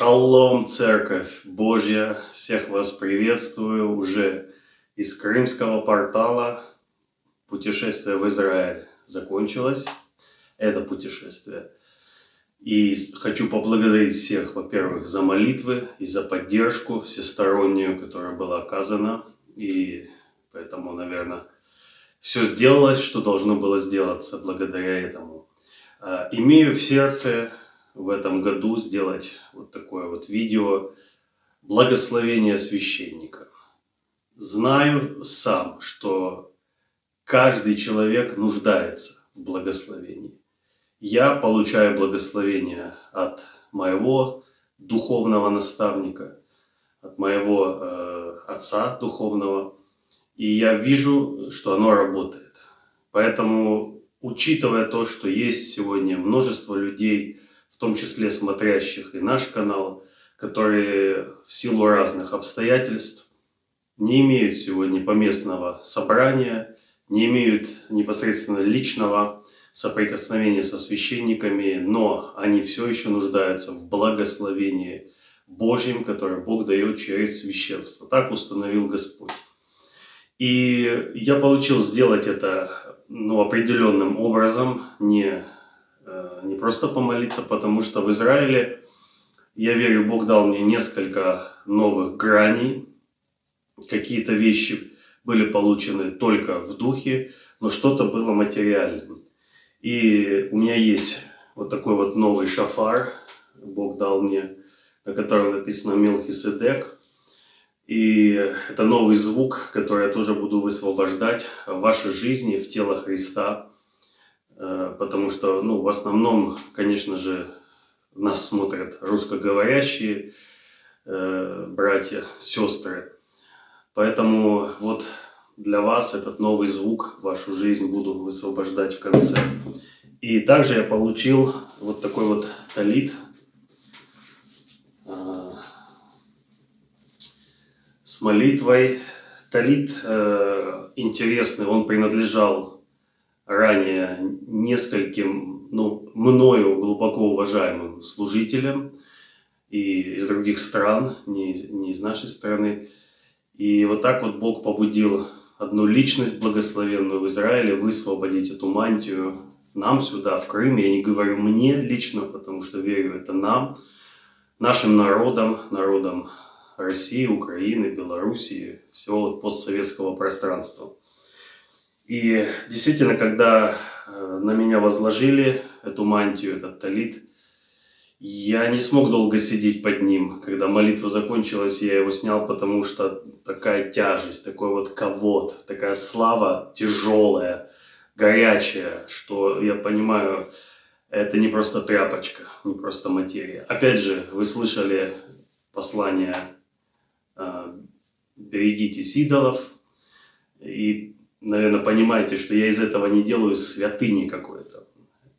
Шалом, Церковь Божья! Всех вас приветствую уже из крымского портала. Путешествие в Израиль закончилось. Это путешествие. И хочу поблагодарить всех, во-первых, за молитвы и за поддержку всестороннюю, которая была оказана. И поэтому, наверное, все сделалось, что должно было сделаться благодаря этому. А, имею в сердце в этом году сделать вот такое вот видео «Благословение священника». Знаю сам, что каждый человек нуждается в благословении. Я получаю благословение от моего духовного наставника, от моего э, отца духовного, и я вижу, что оно работает. Поэтому, учитывая то, что есть сегодня множество людей, том числе смотрящих и наш канал, которые в силу разных обстоятельств не имеют сегодня поместного собрания, не имеют непосредственно личного соприкосновения со священниками, но они все еще нуждаются в благословении Божьем, которое Бог дает через священство. Так установил Господь. И я получил сделать это ну, определенным образом, не не просто помолиться, потому что в Израиле, я верю, Бог дал мне несколько новых граней, какие-то вещи были получены только в духе, но что-то было материальным. И у меня есть вот такой вот новый шафар, Бог дал мне, на котором написано Мелхиседек. И это новый звук, который я тоже буду высвобождать в вашей жизни, в тело Христа. Э, потому что, ну, в основном, конечно же, нас смотрят русскоговорящие э, братья, сестры. Поэтому вот для вас этот новый звук вашу жизнь буду высвобождать в конце. И также я получил вот такой вот талит э, с молитвой. Талит интересный, он принадлежал ранее нескольким, ну, мною глубоко уважаемым служителям и из других стран, не, не из нашей страны. И вот так вот Бог побудил одну личность благословенную в Израиле высвободить эту мантию нам сюда, в Крым. Я не говорю мне лично, потому что верю это нам, нашим народам, народам России, Украины, Белоруссии, всего вот постсоветского пространства. И действительно, когда э, на меня возложили эту мантию, этот талит, я не смог долго сидеть под ним. Когда молитва закончилась, я его снял, потому что такая тяжесть, такой вот ковод, такая слава тяжелая, горячая, что я понимаю, это не просто тряпочка, не просто материя. Опять же, вы слышали послание э, «Берегитесь идолов», и наверное, понимаете, что я из этого не делаю святыни какой-то.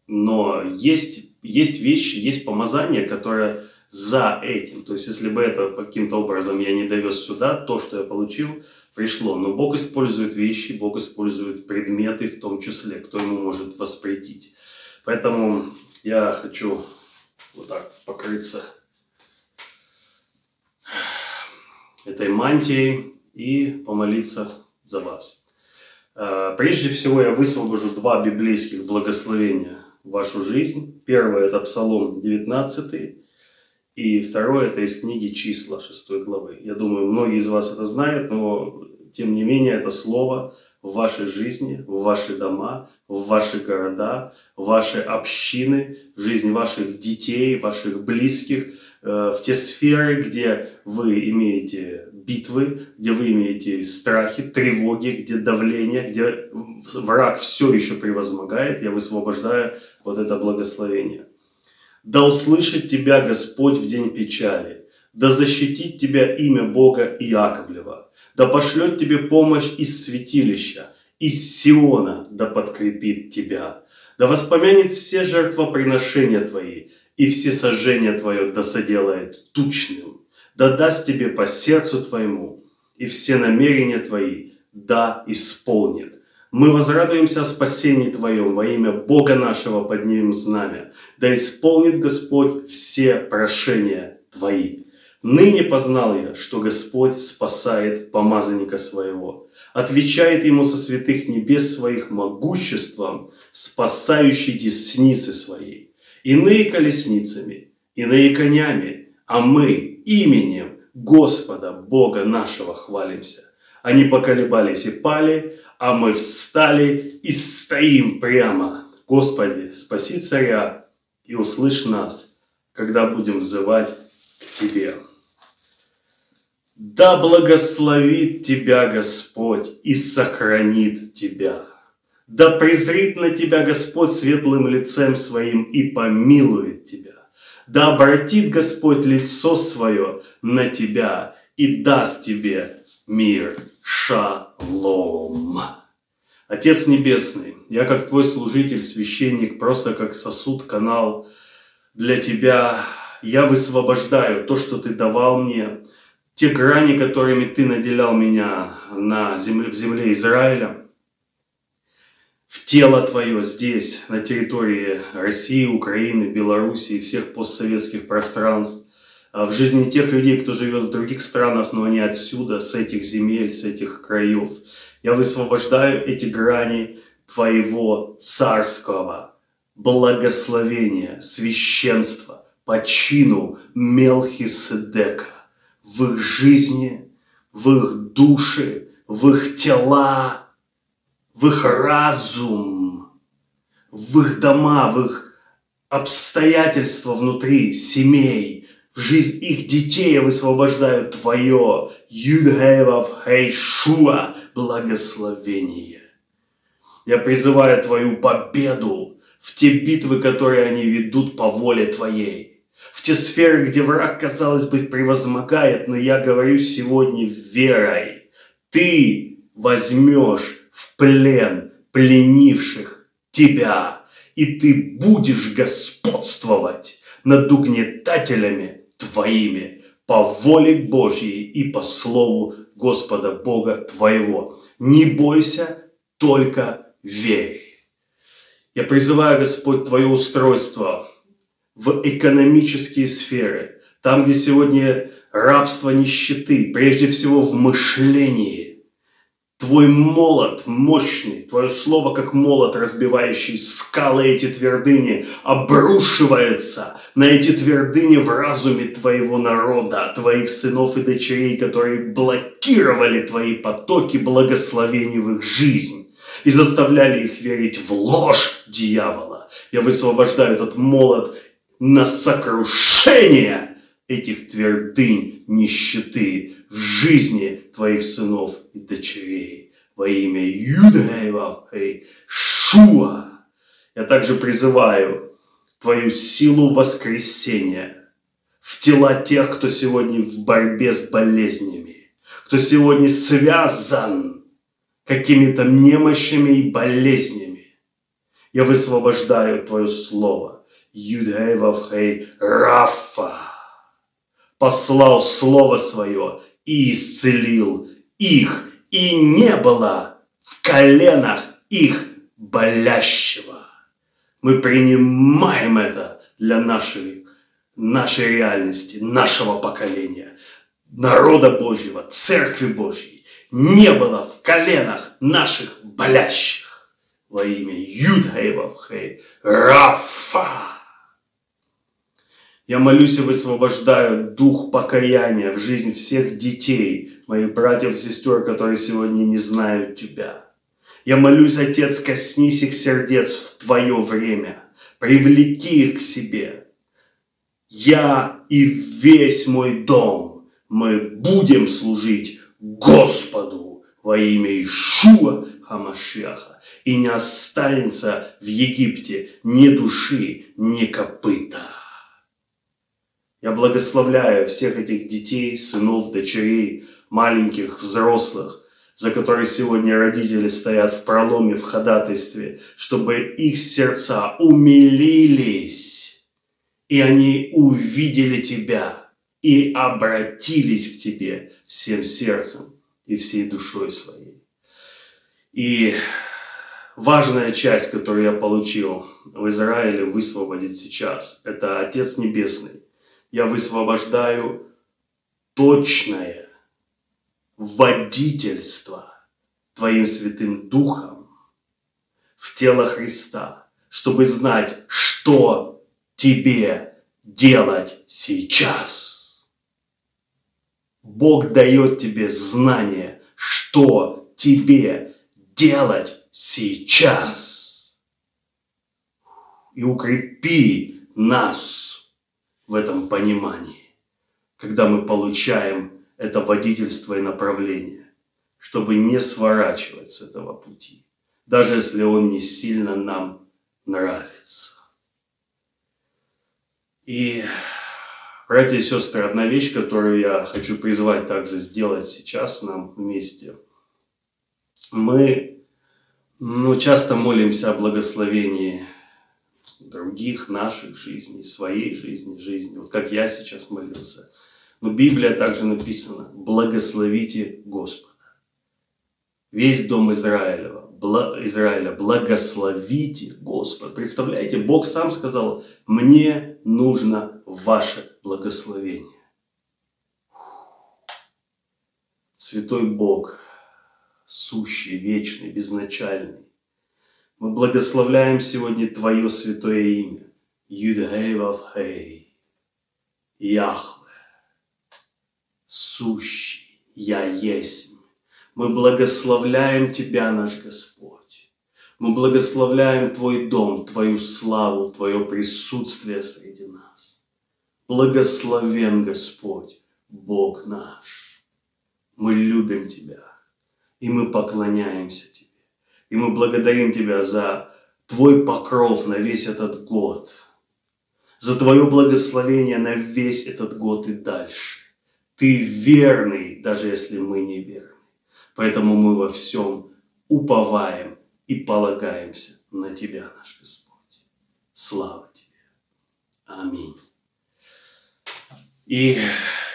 Но есть, есть вещи, есть помазание, которое за этим. То есть, если бы это каким-то образом я не довез сюда, то, что я получил, пришло. Но Бог использует вещи, Бог использует предметы в том числе, кто ему может воспретить. Поэтому я хочу вот так покрыться этой мантией и помолиться за вас. Э, прежде всего я высвобожу два библейских благословения в вашу жизнь. Первое – это Псалом 19, и второе – это из книги «Числа» 6 главы. Я думаю, многие из вас это знают, но тем не менее это слово в вашей жизни, в ваши дома, в ваши города, в ваши общины, в жизни ваших детей, ваших близких, э, в те сферы, где вы имеете битвы, где вы имеете страхи, тревоги, где давление, где враг все еще превозмогает, я высвобождаю вот это благословение. Да услышит тебя Господь в день печали, да защитит тебя имя Бога Иаковлева, да пошлет тебе помощь из святилища, из Сиона да подкрепит тебя, да воспомянет все жертвоприношения твои, и все сожжения твое да соделает тучным да даст тебе по сердцу твоему, и все намерения твои да исполнит. Мы возрадуемся о спасении Твоем во имя Бога нашего поднимем знамя. Да исполнит Господь все прошения твои. Ныне познал я, что Господь спасает помазанника своего, отвечает ему со святых небес своих могуществом, спасающей десницы своей. Иные колесницами, иные конями, а мы именем Господа Бога нашего хвалимся. Они поколебались и пали, а мы встали и стоим прямо. Господи, спаси царя и услышь нас, когда будем взывать к Тебе. Да благословит тебя Господь и сохранит тебя. Да презрит на тебя Господь светлым лицем своим и помилует тебя. Да обратит Господь лицо свое на тебя и даст тебе мир. Шалом. Отец Небесный, я как Твой служитель, священник, просто как сосуд, канал для Тебя, я высвобождаю то, что Ты давал мне, те грани, которыми Ты наделял меня на земле, в земле Израиля, в тело Твое здесь, на территории России, Украины, Белоруссии всех постсоветских пространств, а в жизни тех людей, кто живет в других странах, но они отсюда, с этих земель, с этих краев. Я высвобождаю эти грани Твоего царского благословения, священства, по чину Мелхиседека в их жизни, в их души, в их тела, в их разум, в их дома, в их обстоятельства внутри семей, в жизнь их детей я высвобождаю Твое Юдхевав Хейшуа благословение. Я призываю Твою победу в те битвы, которые они ведут по воле Твоей. В те сферы, где враг, казалось бы, превозмогает, но я говорю сегодня верой. Ты возьмешь в плен пленивших тебя, и ты будешь господствовать над угнетателями твоими по воле Божьей и по слову Господа Бога твоего. Не бойся, только верь. Я призываю, Господь, Твое устройство в экономические сферы, там, где сегодня рабство нищеты, прежде всего в мышлении – Твой молот мощный, Твое слово, как молот, разбивающий скалы эти твердыни, обрушивается на эти твердыни в разуме Твоего народа, Твоих сынов и дочерей, которые блокировали Твои потоки благословений в их жизнь и заставляли их верить в ложь дьявола. Я высвобождаю этот молот на сокрушение этих твердынь нищеты в жизни твоих сынов и дочерей во имя Юдаева и Шуа. Я также призываю твою силу воскресения в тела тех, кто сегодня в борьбе с болезнями, кто сегодня связан какими-то немощами и болезнями. Я высвобождаю Твое Слово. Юдхейвавхей Рафа послал Слово Свое и исцелил их, и не было в коленах их болящего. Мы принимаем это для нашей, нашей реальности, нашего поколения, народа Божьего, Церкви Божьей. Не было в коленах наших болящих во имя Юдхейвавхей Рафа. Я молюсь и высвобождаю дух покаяния в жизнь всех детей, моих братьев и сестер, которые сегодня не знают Тебя. Я молюсь, Отец, коснись их сердец в Твое время. Привлеки их к себе. Я и весь мой дом, мы будем служить Господу во имя Ишуа Хамашиаха. И не останется в Египте ни души, ни копыта. Я благословляю всех этих детей, сынов, дочерей, маленьких, взрослых, за которые сегодня родители стоят в проломе, в ходатайстве, чтобы их сердца умилились, и они увидели Тебя и обратились к Тебе всем сердцем и всей душой своей. И важная часть, которую я получил в Израиле высвободить сейчас, это Отец Небесный я высвобождаю точное водительство Твоим Святым Духом в тело Христа, чтобы знать, что тебе делать сейчас. Бог дает тебе знание, что тебе делать сейчас. И укрепи нас в этом понимании, когда мы получаем это водительство и направление, чтобы не сворачивать с этого пути, даже если он не сильно нам нравится. И, братья и сестры, одна вещь, которую я хочу призвать также сделать сейчас нам вместе. Мы ну, часто молимся о благословении других наших жизней, своей жизни, жизни. Вот как я сейчас молился – но Библия также написана «Благословите Господа». Весь дом Израилева, бла, Израиля, благословите Господа. Представляете, Бог сам сказал, мне нужно ваше благословение. Святой Бог, сущий, вечный, безначальный. Мы благословляем сегодня Твое святое имя. Юдхей Вавхей. Яхве сущий Я есть. Мы благословляем Тебя, наш Господь. Мы благословляем Твой дом, Твою славу, Твое присутствие среди нас. Благословен Господь, Бог наш. Мы любим Тебя, и мы поклоняемся Тебе. И мы благодарим Тебя за Твой покров на весь этот год, за Твое благословение на весь этот год и дальше. Ты верный, даже если мы не верны. Поэтому мы во всем уповаем и полагаемся на Тебя, наш Господь. Слава Тебе. Аминь. И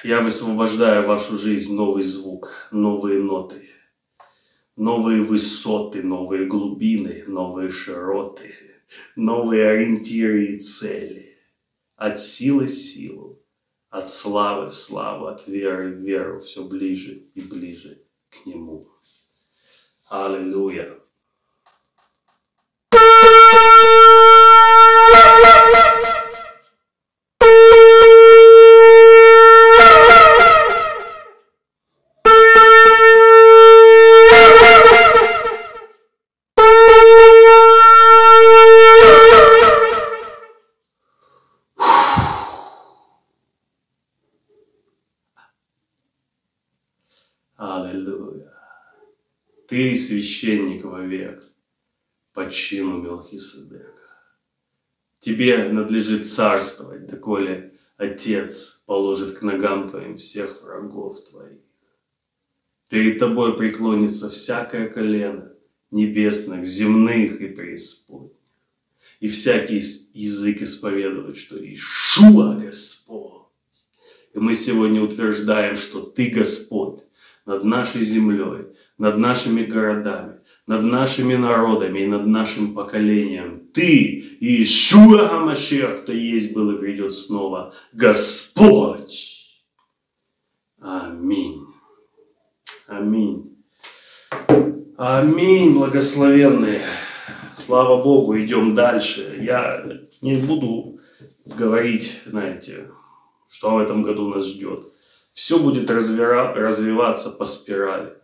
я высвобождаю в вашу жизнь новый звук, новые ноты, новые высоты, новые глубины, новые широты, новые ориентиры и цели. От силы силу, от славы в славу, от веры в веру, все ближе и ближе к Нему. Аллилуйя. Ты священник вовек по чину Мелхиседека. Тебе надлежит царствовать, доколе Отец положит к ногам твоим всех врагов твоих. Перед тобой преклонится всякое колено небесных, земных и преисподних. И всякий язык исповедует, что Ишуа Господь. И мы сегодня утверждаем, что Ты Господь над нашей землей, над нашими городами, над нашими народами и над нашим поколением. Ты, Иешуа Хамашех, кто есть, был и придет снова, Господь. Аминь. Аминь. Аминь, благословенные. Слава Богу, идем дальше. Я не буду говорить, знаете, что в этом году нас ждет. Все будет развиваться по спирали.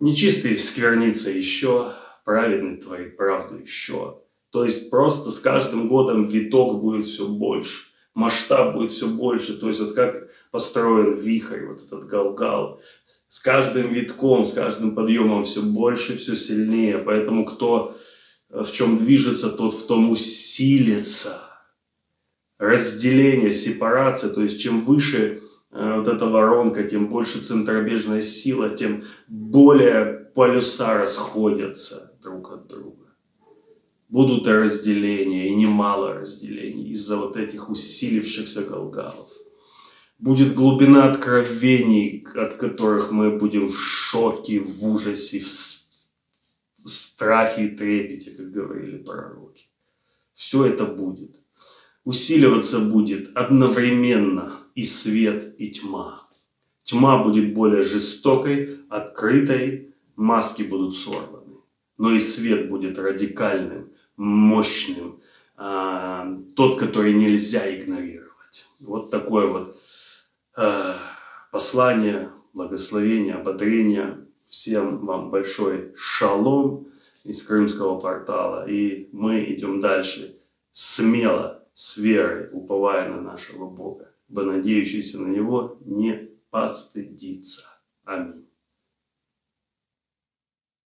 Нечистый сквернится еще, праведный творит правду еще. То есть просто с каждым годом виток будет все больше, масштаб будет все больше. То есть вот как построен вихрь, вот этот галгал. С каждым витком, с каждым подъемом все больше, все сильнее. Поэтому кто в чем движется, тот в том усилится. Разделение, сепарация, то есть чем выше Э, вот эта воронка, тем больше центробежная сила, тем более полюса расходятся друг от друга. Будут и разделения, и немало разделений из-за вот этих усилившихся галгалов. Будет глубина откровений, от которых мы будем в шоке, в ужасе, в, в страхе и трепете, как говорили пророки. Все это будет. Усиливаться будет одновременно и свет, и тьма. Тьма будет более жестокой, открытой, маски будут сорваны. Но и свет будет радикальным, мощным, а, тот, который нельзя игнорировать. Вот такое вот а, послание, благословение, ободрение. Всем вам большой шалом из крымского портала. И мы идем дальше смело, с верой, уповая на нашего Бога, ибо надеющийся на Него не постыдится. Аминь.